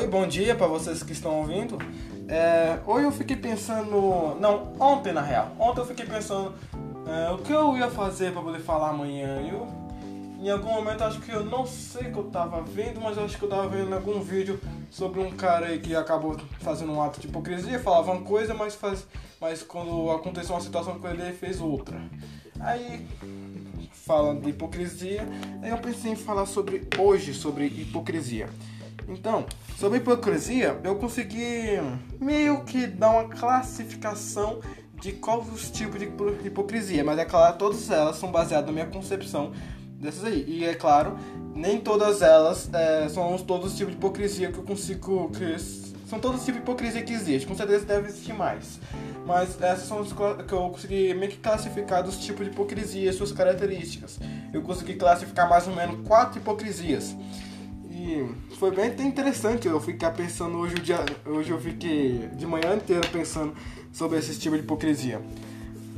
Oi, bom dia para vocês que estão ouvindo. É, hoje eu fiquei pensando. Não, ontem na real. Ontem eu fiquei pensando é, o que eu ia fazer para poder falar amanhã. Eu, em algum momento, acho que eu não sei o que eu tava vendo, mas acho que eu tava vendo algum vídeo sobre um cara aí que acabou fazendo um ato de hipocrisia, falava uma coisa, mas, faz, mas quando aconteceu uma situação com ele, ele fez outra. Aí, falando de hipocrisia, eu pensei em falar sobre hoje sobre hipocrisia. Então, sobre hipocrisia, eu consegui meio que dar uma classificação de quais os tipos de hipocrisia, mas é claro, todas elas são baseadas na minha concepção dessas aí. E é claro, nem todas elas é, são todos os tipos de hipocrisia que eu consigo. Que são todos os tipos de hipocrisia que existe, com certeza deve existir mais. Mas essas são as que eu consegui meio que classificar dos tipos de hipocrisia e suas características. Eu consegui classificar mais ou menos quatro hipocrisias. Foi bem interessante eu ficar pensando hoje o dia, hoje eu fiquei de manhã inteira pensando sobre esse tipo de hipocrisia.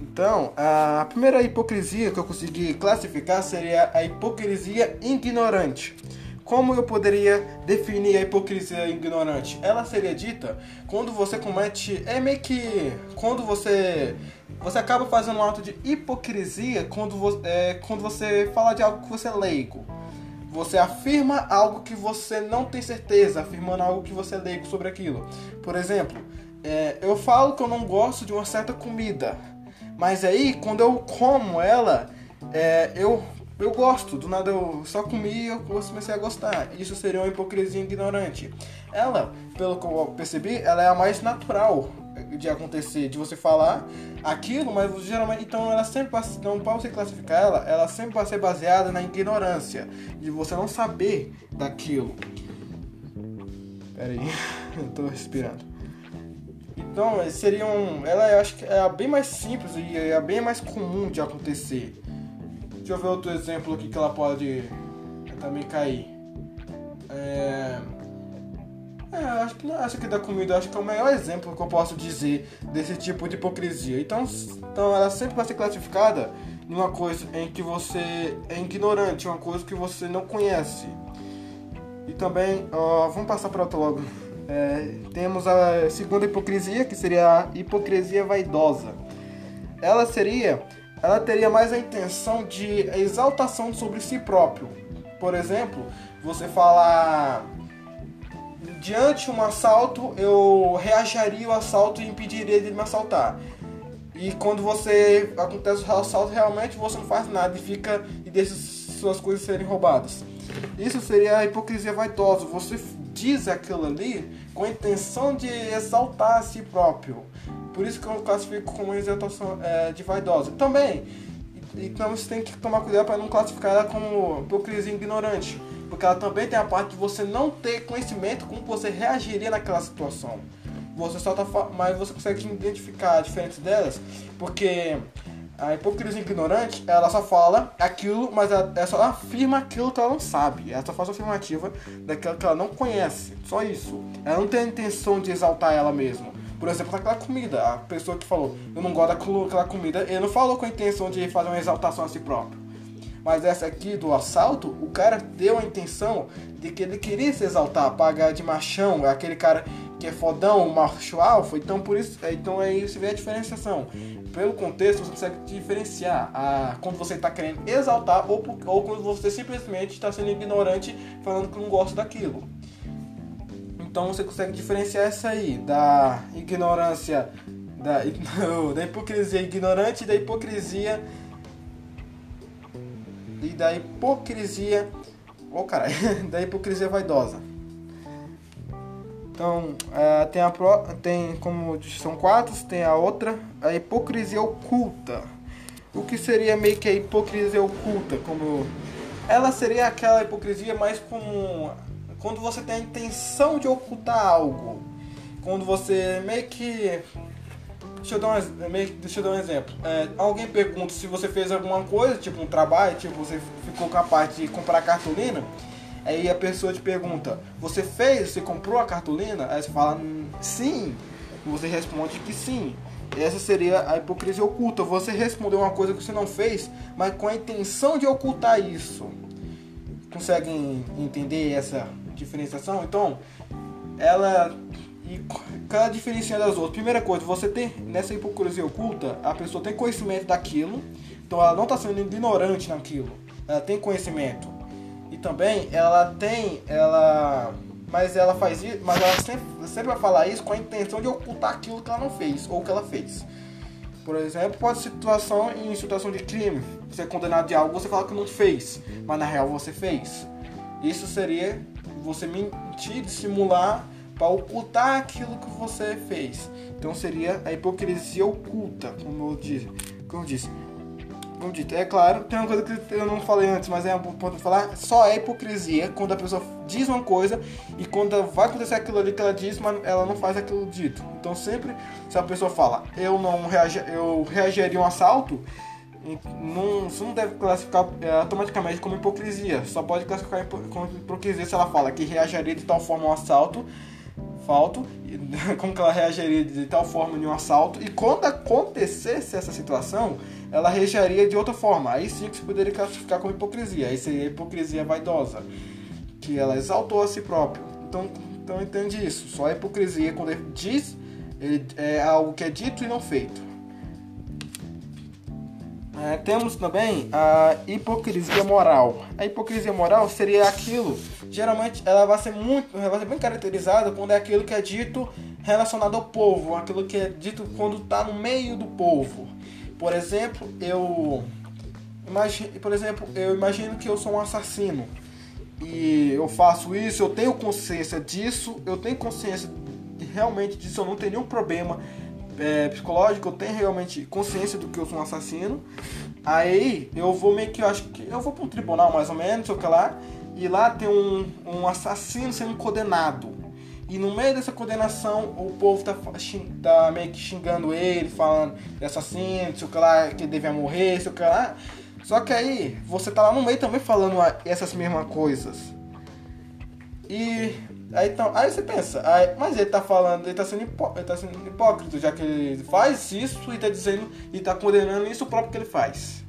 Então, a primeira hipocrisia que eu consegui classificar seria a hipocrisia ignorante. Como eu poderia definir a hipocrisia ignorante? Ela seria dita quando você comete. É meio que. Quando você. Você acaba fazendo um ato de hipocrisia quando, é, quando você fala de algo que você é leigo. Você afirma algo que você não tem certeza, afirmando algo que você é leigo sobre aquilo. Por exemplo, é, eu falo que eu não gosto de uma certa comida, mas aí quando eu como ela, é, eu, eu gosto, do nada eu só comi e eu comecei a gostar. Isso seria uma hipocrisia ignorante. Ela, pelo que eu percebi, ela é a mais natural de acontecer, de você falar aquilo, mas geralmente, então ela sempre não para você classificar ela, ela sempre vai ser baseada na ignorância, de você não saber daquilo. Pera aí, eu tô respirando. Então, seriam, ela eu acho que é bem mais simples e é bem mais comum de acontecer. Deixa eu ver outro exemplo aqui que ela pode também cair. É, é, acho que aqui da comida acho que é o melhor exemplo que eu posso dizer desse tipo de hipocrisia. Então, então ela sempre vai ser classificada em uma coisa em que você é ignorante, uma coisa que você não conhece. E também, ó, vamos passar para outra logo. É, temos a segunda hipocrisia, que seria a hipocrisia vaidosa. Ela seria, ela teria mais a intenção de exaltação sobre si próprio. Por exemplo, você falar diante um assalto, eu reagiria ao assalto e impediria de me assaltar. E quando você acontece o assalto, realmente você não faz nada e fica e deixa suas coisas serem roubadas. Isso seria a hipocrisia vaidosa. Você diz aquilo ali com a intenção de exaltar a si próprio. Por isso que eu classifico como exaltação é, de vaidosa. Também, então você tem que tomar cuidado para não classificar ela como hipocrisia ignorante porque ela também tem a parte de você não ter conhecimento como você reagiria naquela situação. Você só tá mas você consegue identificar a diferença delas, porque a hipocrisia ignorante, ela só fala aquilo, mas ela, ela só afirma aquilo que ela não sabe. Ela só faz afirmativa daquilo que ela não conhece. Só isso. Ela não tem a intenção de exaltar ela mesma. Por exemplo, aquela comida. A pessoa que falou, eu não gosto daquela comida, ele não falou com a intenção de fazer uma exaltação a si próprio. Mas essa aqui do assalto, o cara deu a intenção de que ele queria se exaltar, pagar de machão, aquele cara que é fodão, macho alfa. Então por isso, então aí você vê a diferenciação. Pelo contexto, você consegue diferenciar a, quando você está querendo exaltar ou, ou quando você simplesmente está sendo ignorante, falando que não gosta daquilo. Então você consegue diferenciar essa aí da ignorância, da, da hipocrisia ignorante e da hipocrisia e da hipocrisia. Oh, caralho, da hipocrisia vaidosa. Então, é, tem a pro, tem como são quatro, tem a outra, a hipocrisia oculta. O que seria meio que a hipocrisia oculta, como ela seria aquela hipocrisia mais como quando você tem a intenção de ocultar algo. Quando você meio que Deixa eu dar um, deixa eu dar um exemplo. É, alguém pergunta se você fez alguma coisa, tipo um trabalho, tipo você ficou capaz de comprar cartolina. Aí a pessoa te pergunta: Você fez? Você comprou a cartolina? Aí você fala: Sim. Você responde que sim. Essa seria a hipocrisia oculta. Você respondeu uma coisa que você não fez, mas com a intenção de ocultar isso. Conseguem entender essa diferenciação? Então, ela e cada diferença das outras. Primeira coisa, você tem nessa hipocrisia oculta, a pessoa tem conhecimento daquilo, então ela não está sendo ignorante naquilo. Ela tem conhecimento. E também ela tem, ela mas ela faz isso, mas ela sempre, sempre vai falar isso com a intenção de ocultar aquilo que ela não fez ou que ela fez. Por exemplo, pode situação em situação de crime, você é condenado de algo, você fala que não fez, mas na real você fez. Isso seria você mentir, simular para ocultar aquilo que você fez. Então seria a hipocrisia oculta, como eu disse. Como eu disse como dito, é claro, tem uma coisa que eu não falei antes, mas é importante falar, só é hipocrisia quando a pessoa diz uma coisa e quando vai acontecer aquilo ali que ela diz, mas ela não faz aquilo dito. Então sempre, se a pessoa fala, eu não reagi, eu reagiria a um assalto, não, isso não deve classificar é, automaticamente como hipocrisia. Só pode classificar como hipocrisia se ela fala que reagiria de tal forma a um assalto, falto, como que ela reagiria de tal forma em um assalto, e quando acontecesse essa situação, ela reagiria de outra forma. Aí sim que se poderia classificar como hipocrisia. Aí seria hipocrisia vaidosa, que ela exaltou a si próprio. Então, então entende isso. Só a hipocrisia quando ele diz ele, é algo que é dito e não feito. É, temos também a hipocrisia moral. A hipocrisia moral seria aquilo, geralmente ela vai ser muito, vai ser bem caracterizada quando é aquilo que é dito relacionado ao povo, aquilo que é dito quando está no meio do povo. Por exemplo, eu imagine, por exemplo, eu imagino que eu sou um assassino e eu faço isso, eu tenho consciência disso, eu tenho consciência realmente disso, eu não tenho nenhum problema é, psicológico, eu tenho realmente consciência do que eu sou um assassino. Aí eu vou meio que, eu acho que eu vou para um tribunal mais ou menos, sei lá, e lá tem um, um assassino sendo condenado. E no meio dessa condenação, o povo tá, tá meio que xingando ele, falando de assassino, sei lá, que ele devia morrer, sei lá. Só que aí, você tá lá no meio também falando essas mesmas coisas. E aí, então, aí você pensa, aí, mas ele tá falando, ele tá, sendo hipó, ele tá sendo hipócrita, já que ele faz isso e tá dizendo, e tá condenando isso próprio que ele faz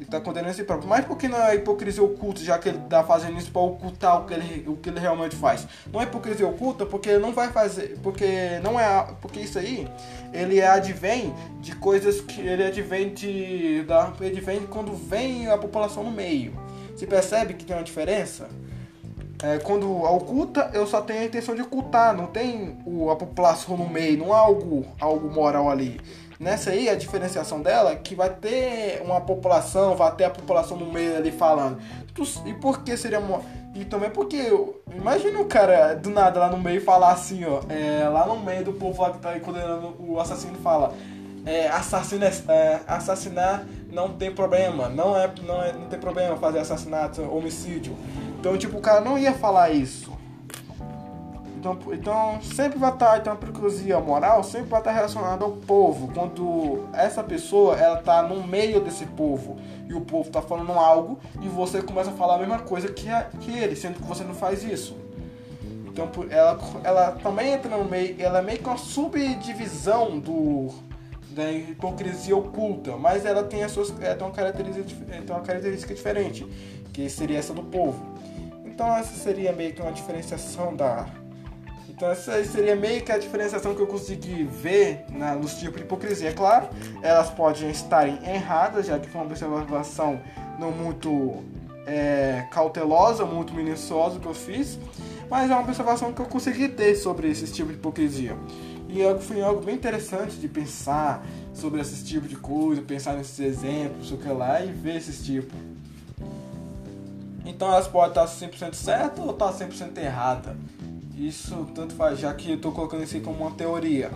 está condenando si próprio. Mas por que não é hipocrisia oculta, já que ele está fazendo isso para ocultar o que, ele, o que ele realmente faz? Não é hipocrisia oculta porque ele não vai fazer, porque não é, porque isso aí, ele advém de coisas que ele advém de, da, ele advém quando vem a população no meio. Você percebe que tem uma diferença? É, quando oculta, eu só tenho a intenção de ocultar, não tem o, a população no meio, não há algo, algo moral ali. Nessa aí, a diferenciação dela é que vai ter uma população, vai ter a população no meio ali falando. E por que seria. E também porque. Imagina o cara do nada lá no meio falar assim, ó. É, lá no meio do povo lá que tá aí condenando o assassino fala. É, assassino é, é, assassinar não tem problema, não é, não é, não tem problema fazer assassinato, homicídio. Então, tipo, o cara não ia falar isso. Então, então sempre vai estar, então a hipocrisia moral sempre vai estar relacionada ao povo. Quando essa pessoa ela está no meio desse povo e o povo está falando algo e você começa a falar a mesma coisa que, a, que ele, sendo que você não faz isso. Então ela, ela também entra no meio, ela é meio que uma subdivisão do da hipocrisia oculta, mas ela tem, as suas, tem, uma característica, tem uma característica diferente, que seria essa do povo. Então essa seria meio que uma diferenciação da então essa seria meio que a diferenciação que eu consegui ver na, nos tipos de hipocrisia. É claro, elas podem estarem erradas, já que foi uma observação não muito é, cautelosa, muito minuciosa que eu fiz, mas é uma observação que eu consegui ter sobre esses tipos de hipocrisia. E foi algo bem interessante de pensar sobre esses tipos de coisa, pensar nesses exemplos, o que lá, e ver esses tipos. Então elas podem estar 100% certas ou estar 100% erradas. Isso tanto faz, já que eu estou colocando isso como uma teoria.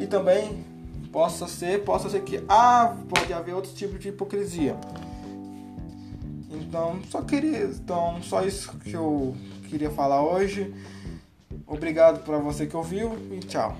E também possa ser, possa ser que ah, pode haver outros tipos de hipocrisia. Então, só queria, então só isso que eu queria falar hoje. Obrigado para você que ouviu e tchau.